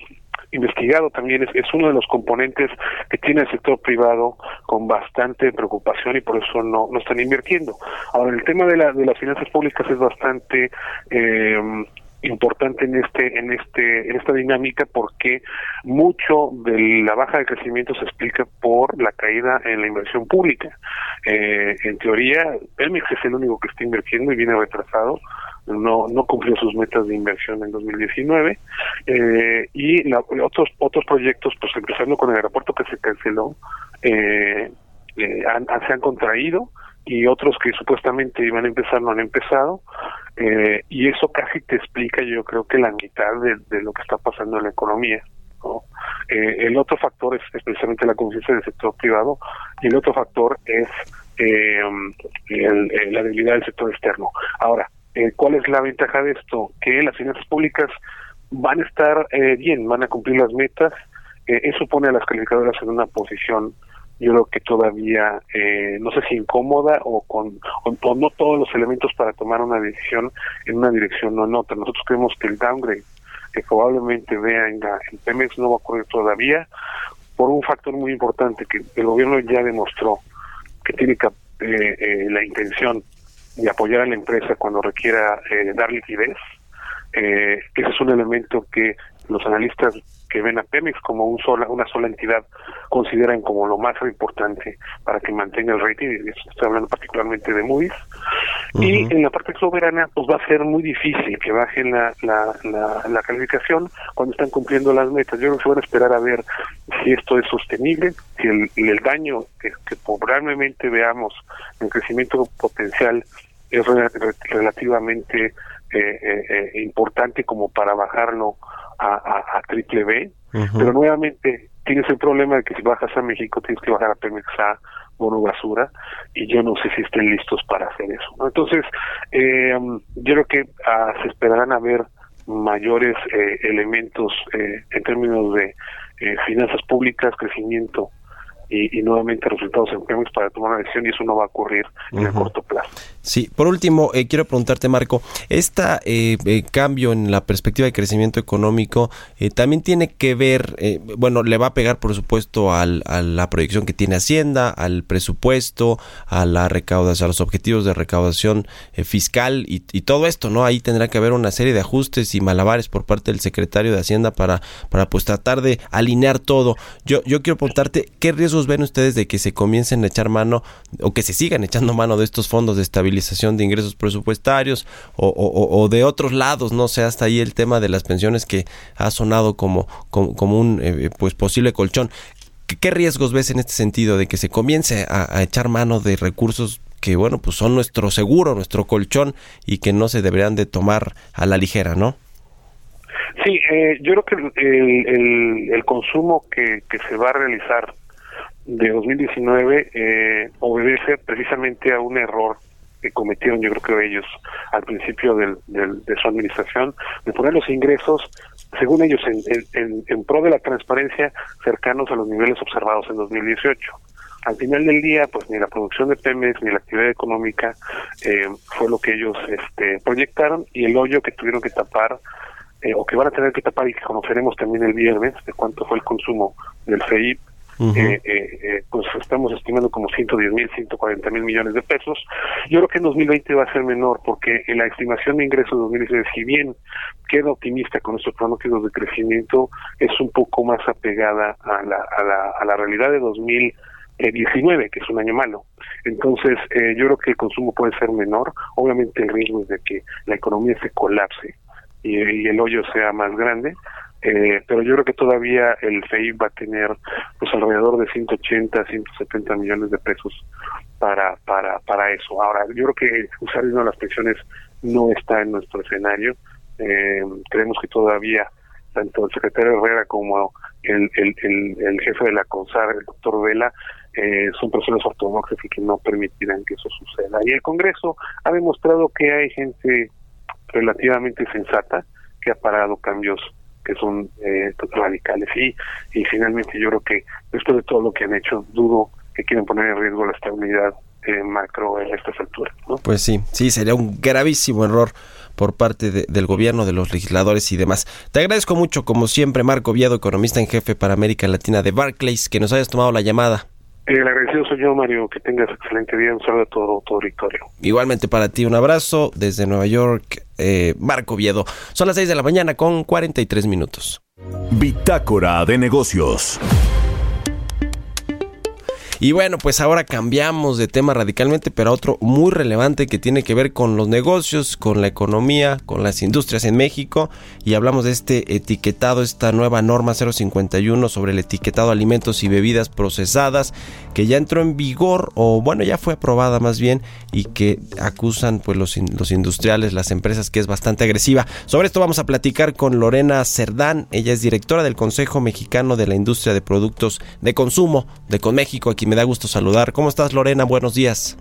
investigado también es, es, uno de los componentes que tiene el sector privado con bastante preocupación y por eso no, no están invirtiendo. Ahora, el tema de, la, de las finanzas públicas es bastante eh, importante en este en este en esta dinámica porque mucho de la baja de crecimiento se explica por la caída en la inversión pública. Eh, en teoría Pemex es el único que está invirtiendo y viene retrasado no no cumplió sus metas de inversión en 2019 eh, y la, otros otros proyectos pues empezando con el aeropuerto que se canceló eh, han, se han contraído y otros que supuestamente iban a empezar no han empezado Eh, y eso casi te explica, yo creo que la mitad de, lo que está pasando en la economía. Eh, el otro factor es, precisamente la conciencia del sector privado y el otro factor es eh, la debilidad del sector externo. Ahora, ¿cuál es la ventaja de esto? Que las finanzas públicas van a estar bien, van a cumplir las metas. eso pone a las calificadoras en una posición yo creo que todavía eh, no sé si incómoda o con o, no todos los elementos para tomar una decisión en una dirección o en otra. Nosotros creemos que el downgrade que probablemente vea en, Pemex no va a ocurrir todavía por un factor muy importante que el gobierno ya demostró que tiene eh, eh, la intención de apoyar a la empresa cuando requiera dar liquidez. ese es un elemento que los analistas que ven a Pemex como un sola, una sola entidad consideran como lo más importante para que mantenga el rating, estoy hablando particularmente de Moody's, y en la parte soberana pues va a ser muy difícil que bajen la, la, la, calificación cuando están cumpliendo las metas. Yo creo que se van a esperar a ver si esto es sostenible, si el, el daño que, probablemente veamos en crecimiento potencial es relativamente eh, eh, eh, importante como para bajarlo a, triple B, pero nuevamente tienes el problema de que si bajas a México tienes que bajar a Pemex a Bono Basura y yo no sé si estén listos para hacer eso. Entonces, eh, yo creo que ah, se esperarán a ver mayores eh, elementos eh, en términos de finanzas públicas, crecimiento y, nuevamente resultados en Pemex para tomar una decisión y eso no va a ocurrir en el corto plazo. Sí, por último, eh, quiero preguntarte, Marco, este eh, cambio en la perspectiva de crecimiento económico eh, también tiene que ver, bueno, le va a pegar, por supuesto, al, a la proyección que tiene Hacienda, al presupuesto, a la recaudación, a los objetivos de recaudación fiscal y, y, todo esto, ¿no? Ahí tendrá que haber una serie de ajustes y malabares por parte del secretario de Hacienda para, para pues tratar de alinear todo. Yo, yo quiero preguntarte, ¿qué riesgo ven ustedes de que se comiencen a echar mano o que se sigan echando mano de estos fondos de de ingresos presupuestarios o, de otros lados? No sé, hasta ahí el tema de las pensiones que ha sonado como, como, un eh, pues posible colchón. ¿Qué, riesgos ves en este sentido de que se comience a, echar mano de recursos que, bueno, pues son nuestro seguro, nuestro colchón y que no se deberían de tomar a la ligera, ¿no? Sí, eh, yo creo que el, el, consumo que, que, se va a realizar de 2019 eh, obedece precisamente a un error que cometieron yo creo que ellos al principio del, de su administración de poner los ingresos según ellos en, en, pro de la transparencia cercanos a los niveles observados en 2018 al final del día pues ni la producción de Pemex ni la actividad económica eh, fue lo que ellos este proyectaron y el hoyo que tuvieron que tapar eh, o que van a tener que tapar y que conoceremos también el viernes de cuánto fue el consumo del FEIP eh, eh, eh, pues estamos estimando como 110 mil, 140 mil millones de pesos. Yo creo que en 2020 va a ser menor porque en la estimación de ingresos de 2019, si bien queda optimista con nuestros pronósticos de crecimiento, es un poco más apegada a la, a la, a la realidad de 2019, que es un año malo. Entonces, eh, yo creo que el consumo puede ser menor. Obviamente el riesgo es de que la economía se colapse y el hoyo sea más grande, eh, pero yo creo que todavía el FEI va a tener pues alrededor de 180, 170 millones de pesos para para para eso. Ahora, yo creo que usar de las pensiones no está en nuestro escenario. Eh, creemos que todavía tanto el secretario Herrera como el, el, el, jefe de la CONSAR, el doctor Vela, eh, son personas ortodoxas y que no permitirán que eso suceda. Y el Congreso ha demostrado que hay gente relativamente sensata que ha parado cambios que son eh, radicales. Y, y finalmente yo creo que después de todo lo que han hecho, dudo que quieran poner en riesgo la estabilidad eh, macro en estas alturas. Pues sí, sí, sería un gravísimo error por parte del gobierno, de los legisladores y demás. Te agradezco mucho, como siempre, Marco Viado, economista en jefe para América Latina de Barclays, que nos hayas tomado la llamada. El agradecido soy yo, Mario. Que tengas excelente día. Un saludo a todo, todo Victorio. Igualmente para ti, un abrazo desde Nueva York, eh, Marco Viedo. Son las 6 de la mañana con 43 minutos. Bitácora de negocios. Y bueno, pues ahora cambiamos de tema radicalmente, pero otro muy relevante que tiene que ver con los negocios, con la economía, con las industrias en México. Y hablamos de este etiquetado, esta nueva norma 051 sobre el etiquetado de alimentos y bebidas procesadas, que ya entró en vigor, o bueno, ya fue aprobada más bien, y que acusan pues los, los industriales, las empresas, que es bastante agresiva. Sobre esto vamos a platicar con Lorena Cerdán. Ella es directora del Consejo Mexicano de la Industria de Productos de Consumo de Conméxico, aquí me da gusto saludar. ¿Cómo estás, Lorena? Buenos días.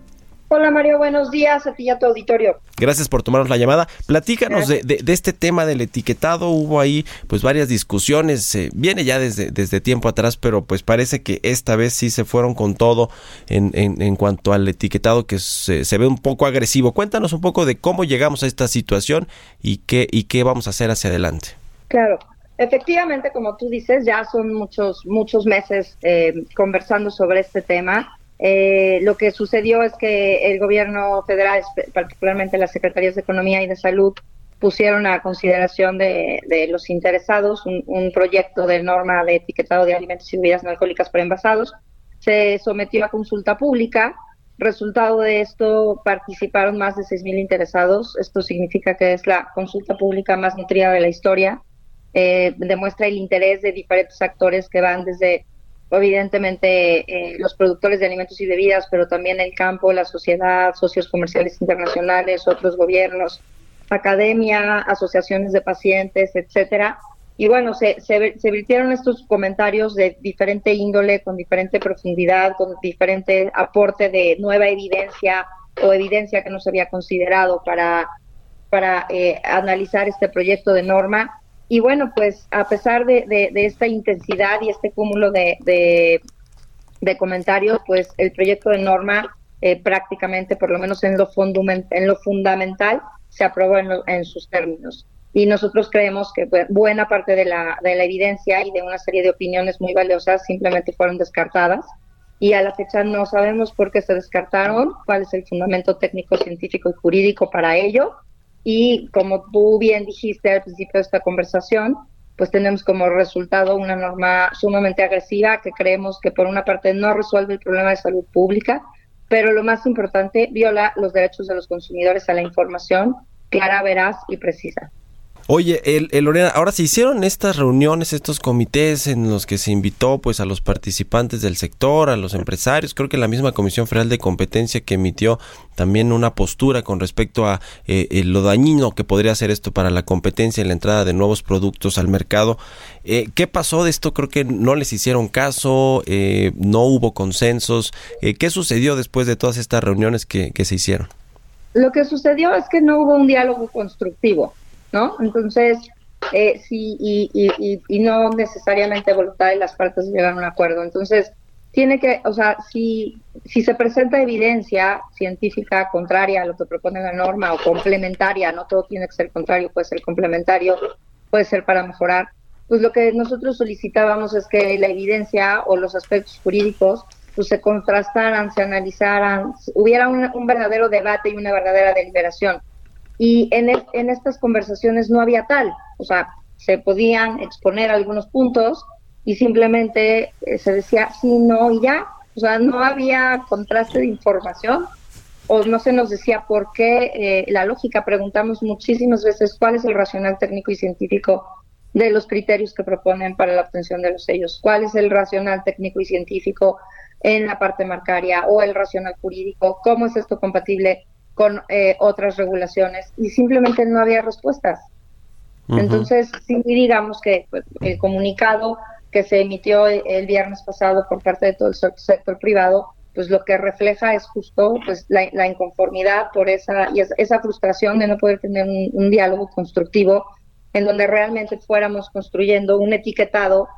Hola Mario, buenos días a ti y a tu auditorio. Gracias por tomarnos la llamada. Platícanos de, de, este tema del etiquetado. Hubo ahí pues varias discusiones. Eh, viene ya desde, desde tiempo atrás, pero pues parece que esta vez sí se fueron con todo en, en, en cuanto al etiquetado que se, se, ve un poco agresivo. Cuéntanos un poco de cómo llegamos a esta situación y qué, y qué vamos a hacer hacia adelante. Claro. Efectivamente, como tú dices, ya son muchos, muchos meses eh, conversando sobre este tema. Eh, lo que sucedió es que el gobierno federal, particularmente las secretarías de Economía y de Salud, pusieron a consideración de, los interesados un, proyecto de norma de etiquetado de alimentos y bebidas no alcohólicas para envasados. Se sometió a consulta pública. Resultado de esto, participaron más de 6.000 interesados. Esto significa que es la consulta pública más nutrida de la historia eh, demuestra el interés de diferentes actores que van desde, evidentemente, eh, los productores de alimentos y bebidas, pero también el campo, la sociedad, socios comerciales internacionales, otros gobiernos, academia, asociaciones de pacientes, etcétera. Y bueno, se, se, se virtieron estos comentarios de diferente índole, con diferente profundidad, con diferente aporte de nueva evidencia o evidencia que no se había considerado para, para eh, analizar este proyecto de norma. Y bueno, pues a pesar de, de, esta intensidad y este cúmulo de, de, comentarios, pues el proyecto de norma eh, prácticamente, por lo menos en lo, en lo fundamental, se aprobó en, en, sus términos. Y nosotros creemos que buena parte de la, de la evidencia y de una serie de opiniones muy valiosas simplemente fueron descartadas. Y a la fecha no sabemos por qué se descartaron, cuál es el fundamento técnico, científico y jurídico para ello y como tú bien dijiste al principio de esta conversación, pues tenemos como resultado una norma sumamente agresiva que creemos que por una parte no resuelve el problema de salud pública, pero lo más importante, viola los derechos de los consumidores a la información clara, veraz y precisa. Oye, el, el, Lorena, ahora se hicieron estas reuniones, estos comités en los que se invitó pues a los participantes del sector, a los empresarios, creo que la misma Comisión Federal de Competencia que emitió también una postura con respecto a eh, lo dañino que podría hacer esto para la competencia y la entrada de nuevos productos al mercado. Eh, ¿Qué pasó de esto? Creo que no les hicieron caso, eh, no hubo consensos. Eh, ¿Qué sucedió después de todas estas reuniones que, que se hicieron? Lo que sucedió es que no hubo un diálogo constructivo. ¿No? Entonces, eh, sí, y, no necesariamente voluntad de las partes llegar a un acuerdo. Entonces, tiene que, o sea, si, si se presenta evidencia científica contraria a lo que propone la norma o complementaria, no todo tiene que ser contrario, puede ser complementario, puede ser para mejorar, pues lo que nosotros solicitábamos es que la evidencia o los aspectos jurídicos pues se contrastaran, se analizaran, hubiera un verdadero debate y una verdadera deliberación y en, el, en estas conversaciones no había tal, o sea, se podían exponer algunos puntos y simplemente eh, se decía sí, no y ya, o sea, no había contraste de información o no se nos decía por qué eh, la lógica, preguntamos muchísimas veces cuál es el racional técnico y científico de los criterios que proponen para la obtención de los sellos, cuál es el racional técnico y científico en la parte marcaria o el racional jurídico, cómo es esto compatible con eh, otras regulaciones y simplemente no había respuestas. Uh -huh. Entonces, sí, digamos que pues, el comunicado que se emitió el viernes pasado por parte de todo el sector privado, pues lo que refleja es justo pues la, la inconformidad por esa y esa frustración de no poder tener un, un diálogo constructivo en donde realmente fuéramos construyendo un etiquetado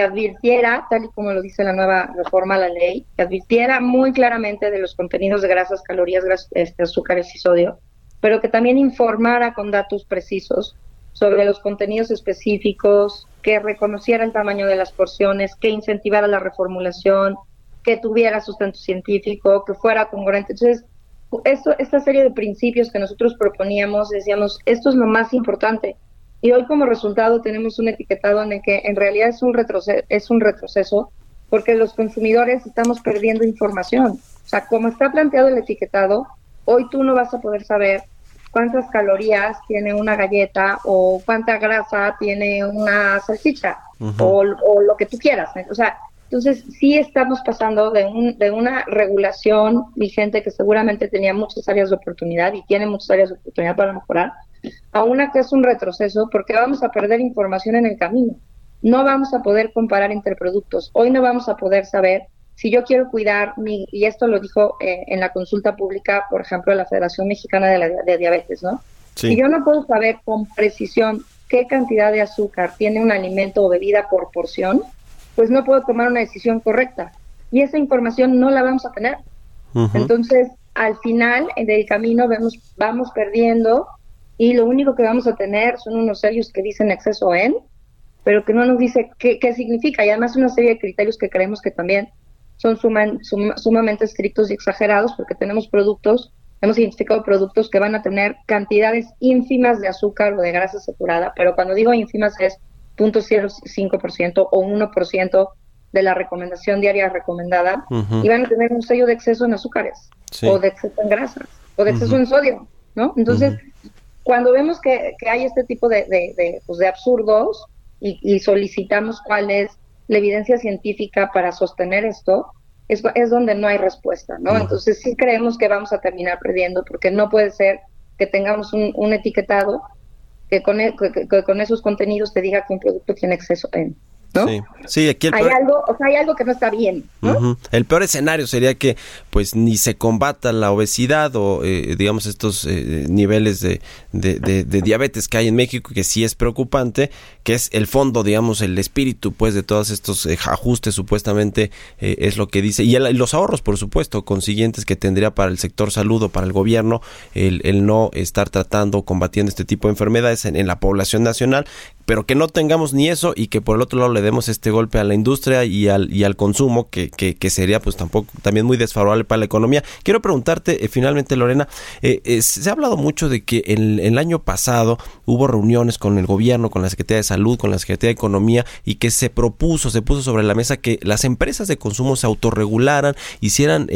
advirtiera, tal y como lo dice la nueva reforma a la ley, que advirtiera muy claramente de los contenidos de grasas, calorías, este, azúcares y sodio, pero que también informara con datos precisos sobre los contenidos específicos, que reconociera el tamaño de las porciones, que incentivara la reformulación, que tuviera sustento científico, que fuera congruente. Entonces, esto, esta serie de principios que nosotros proponíamos, decíamos, esto es lo más importante y hoy como resultado tenemos un etiquetado en el que en realidad es un retroceso, es un retroceso porque los consumidores estamos perdiendo información. O sea, como está planteado el etiquetado, hoy tú no vas a poder saber cuántas calorías tiene una galleta o cuánta grasa tiene una salchicha o, o, lo que tú quieras. O sea, entonces sí estamos pasando de, un, de una regulación vigente que seguramente tenía muchas áreas de oportunidad y tiene muchas áreas de oportunidad para mejorar, a una que es un retroceso porque vamos a perder información en el camino. No vamos a poder comparar entre productos. Hoy no vamos a poder saber si yo quiero cuidar mi, y esto lo dijo eh, en la consulta pública, por ejemplo, la Federación Mexicana de, la, de Diabetes, ¿no? Si yo no puedo saber con precisión qué cantidad de azúcar tiene un alimento o bebida por porción, pues no puedo tomar una decisión correcta. Y esa información no la vamos a tener. Entonces, al final del camino vemos, vamos perdiendo y lo único que vamos a tener son unos sellos que dicen exceso en, pero que no nos dice qué, qué significa. Y además una serie de criterios que creemos que también son sumamente estrictos y exagerados porque tenemos productos, hemos identificado productos que van a tener cantidades ínfimas de azúcar o de grasa saturada, pero cuando digo ínfimas es 0.05% o 1% de la recomendación diaria recomendada y van a tener un sello de exceso en azúcares o de exceso en grasas o de exceso en sodio, ¿no? Entonces, cuando vemos que, hay este tipo de, de, pues de absurdos y, solicitamos cuál es la evidencia científica para sostener esto, es, es donde no hay respuesta, ¿no? Entonces sí creemos que vamos a terminar perdiendo porque no puede ser que tengamos un, un etiquetado que con, e, que, con esos contenidos te diga que un producto tiene exceso en. ¿No? Sí, aquí hay algo, o sea, hay algo que no está bien. El peor escenario sería que pues ni se combata la obesidad o eh, digamos estos eh, niveles de, de, diabetes que hay en México que sí es preocupante, que es el fondo, digamos, el espíritu pues de todos estos eh, ajustes supuestamente es lo que dice y, los ahorros por supuesto consiguientes que tendría para el sector salud o para el gobierno el, el no estar tratando combatiendo este tipo de enfermedades en, en la población nacional pero que no tengamos ni eso y que por el otro lado le demos este golpe a la industria y al, y al consumo, que, que, sería pues tampoco también muy desfavorable para la economía. Quiero preguntarte eh, finalmente, Lorena, eh, eh, se ha hablado mucho de que en, el año pasado hubo reuniones con el gobierno, con la Secretaría de Salud, con la Secretaría de Economía y que se propuso, se puso sobre la mesa que las empresas de consumo se autorregularan, hicieran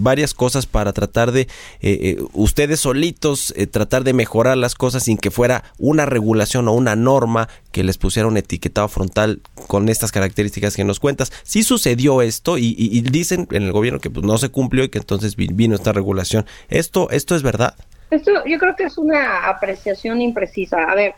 varias cosas para tratar de ustedes solitos tratar de mejorar las cosas sin que fuera una regulación o una norma que les pusiera un etiquetado frontal con estas características que nos cuentas. Sí sucedió esto y, dicen en el gobierno que pues, no se cumplió y que entonces vino esta regulación. ¿Esto, esto es verdad? Esto yo creo que es una apreciación imprecisa. A ver,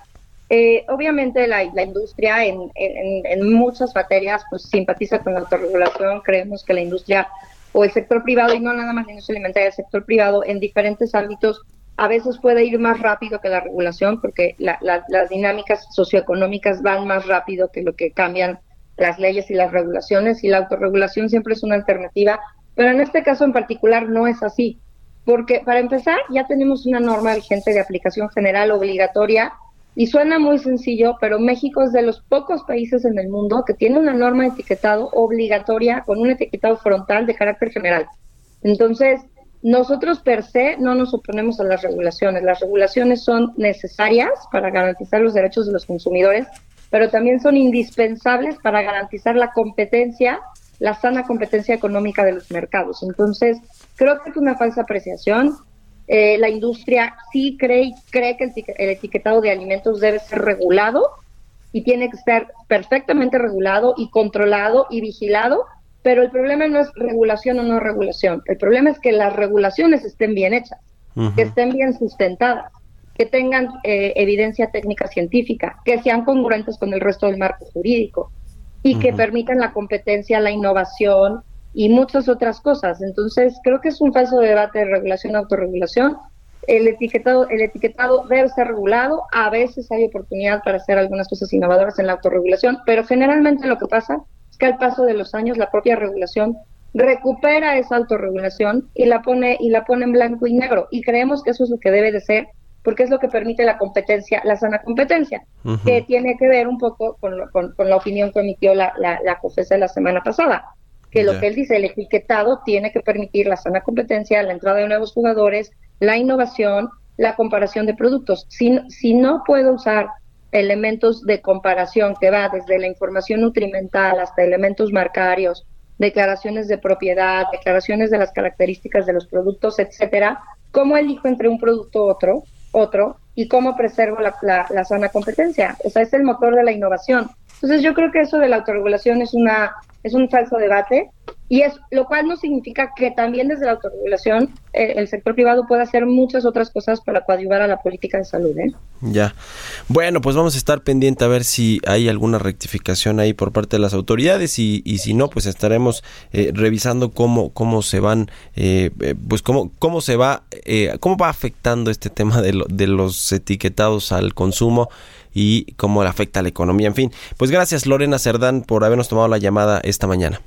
eh, obviamente la, industria en, en, muchas materias pues simpatiza con la autorregulación. Creemos que la industria o el sector privado, y no nada más la industria alimentaria, el sector privado en diferentes ámbitos a veces puede ir más rápido que la regulación porque las dinámicas socioeconómicas van más rápido que lo que cambian las leyes y las regulaciones y la autorregulación siempre es una alternativa, pero en este caso en particular no es así, porque para empezar ya tenemos una norma vigente de aplicación general obligatoria y suena muy sencillo, pero México es de los pocos países en el mundo que tiene una norma de etiquetado obligatoria con un etiquetado frontal de carácter general. Entonces, nosotros per se no nos oponemos a las regulaciones. Las regulaciones son necesarias para garantizar los derechos de los consumidores, pero también son indispensables para garantizar la competencia, la sana competencia económica de los mercados. Entonces, creo que es una falsa apreciación. Eh, la industria sí cree, cree que el etiquetado de alimentos debe ser regulado y tiene que estar perfectamente regulado y controlado y vigilado pero el problema no es regulación o no regulación. El problema es que las regulaciones estén bien hechas, que estén bien sustentadas, que tengan eh, evidencia técnica científica, que sean congruentes con el resto del marco jurídico y que permitan la competencia, la innovación y muchas otras cosas. Entonces, creo que es un falso debate de regulación-autorregulación. El etiquetado, el etiquetado debe ser regulado. A veces hay oportunidad para hacer algunas cosas innovadoras en la autorregulación, pero generalmente lo que pasa que al paso de los años la propia regulación recupera esa autorregulación y la pone y la pone en blanco y negro. Y creemos que eso es lo que debe de ser porque es lo que permite la competencia, la sana competencia, que tiene que ver un poco con, con, la opinión que emitió la, la, la COFESA la semana pasada, que lo que él dice, el etiquetado tiene que permitir la sana competencia, la entrada de nuevos jugadores, la innovación, la comparación de productos. Si, si no puedo usar elementos de comparación que va desde la información nutrimental hasta elementos marcarios declaraciones de propiedad, declaraciones de las características de los productos, etcétera, cómo elijo entre un producto otro, otro, y cómo preservo la, la, la sana competencia. O sea, es el motor de la innovación. Entonces yo creo que eso de la autorregulación es una es un falso debate y es lo cual no significa que también desde la autorregulación eh, el sector privado pueda hacer muchas otras cosas para coadyuvar a la política de salud. ¿eh? Ya. Bueno, pues vamos a estar pendiente a ver si hay alguna rectificación ahí por parte de las autoridades y, y si no, pues estaremos eh, revisando cómo cómo se van, eh, eh pues cómo cómo se va, cómo va afectando este tema de, lo, de los etiquetados al consumo y cómo le afecta a la economía. En fin, pues gracias Lorena Cerdán por habernos tomado la llamada esta mañana.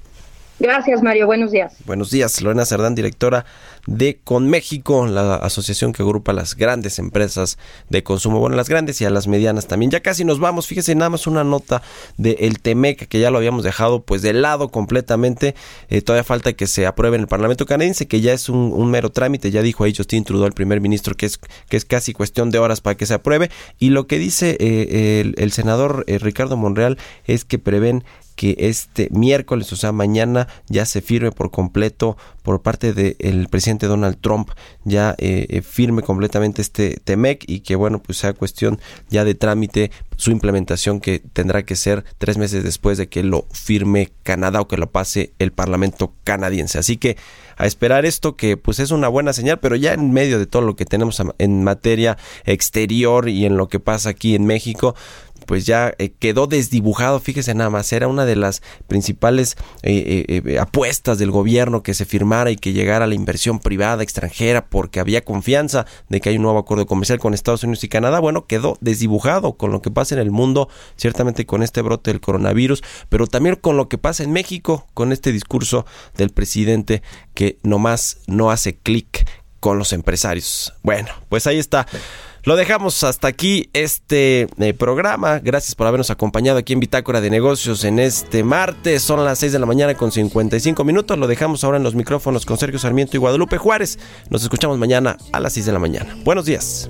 Gracias, Mario. Buenos días. Buenos días, Lorena Cerdán, directora de Conméxico, la asociación que agrupa las grandes empresas de consumo, bueno, las grandes y a las medianas también. Ya casi nos vamos, fíjese nada más una nota del el TEMEC, que ya lo habíamos dejado pues de lado completamente, eh, todavía falta que se apruebe en el Parlamento canadiense, que ya es un, mero trámite, ya dijo ahí Justin Trudeau, el primer ministro, que es, que es casi cuestión de horas para que se apruebe, y lo que dice eh, el, el, senador eh, Ricardo Monreal es que prevén que este miércoles, o sea, mañana ya se firme por completo por parte del presidente Donald Trump, ya eh, firme completamente este TEMEC y que bueno, pues sea cuestión ya de trámite su implementación que tendrá que ser tres meses después de que lo firme Canadá o que lo pase el Parlamento canadiense. Así que a esperar esto que pues es una buena señal, pero ya en medio de todo lo que tenemos en materia exterior y en lo que pasa aquí en México, pues ya eh, quedó desdibujado, fíjese nada más, era una de las principales eh, eh, apuestas del gobierno que se firmara y que llegara la inversión privada extranjera porque había confianza de que hay un nuevo acuerdo comercial con Estados Unidos y Canadá, bueno, quedó desdibujado con lo que pasa en el mundo, ciertamente con este brote del coronavirus, pero también con lo que pasa en México, con este discurso del presidente que nomás no hace clic con los empresarios. Bueno, pues ahí está. Lo dejamos hasta aquí este eh, programa. Gracias por habernos acompañado aquí en Bitácora de Negocios en este martes. Son las 6 de la mañana con 55 minutos. Lo dejamos ahora en los micrófonos con Sergio Sarmiento y Guadalupe Juárez. Nos escuchamos mañana a las 6 de la mañana. Buenos días.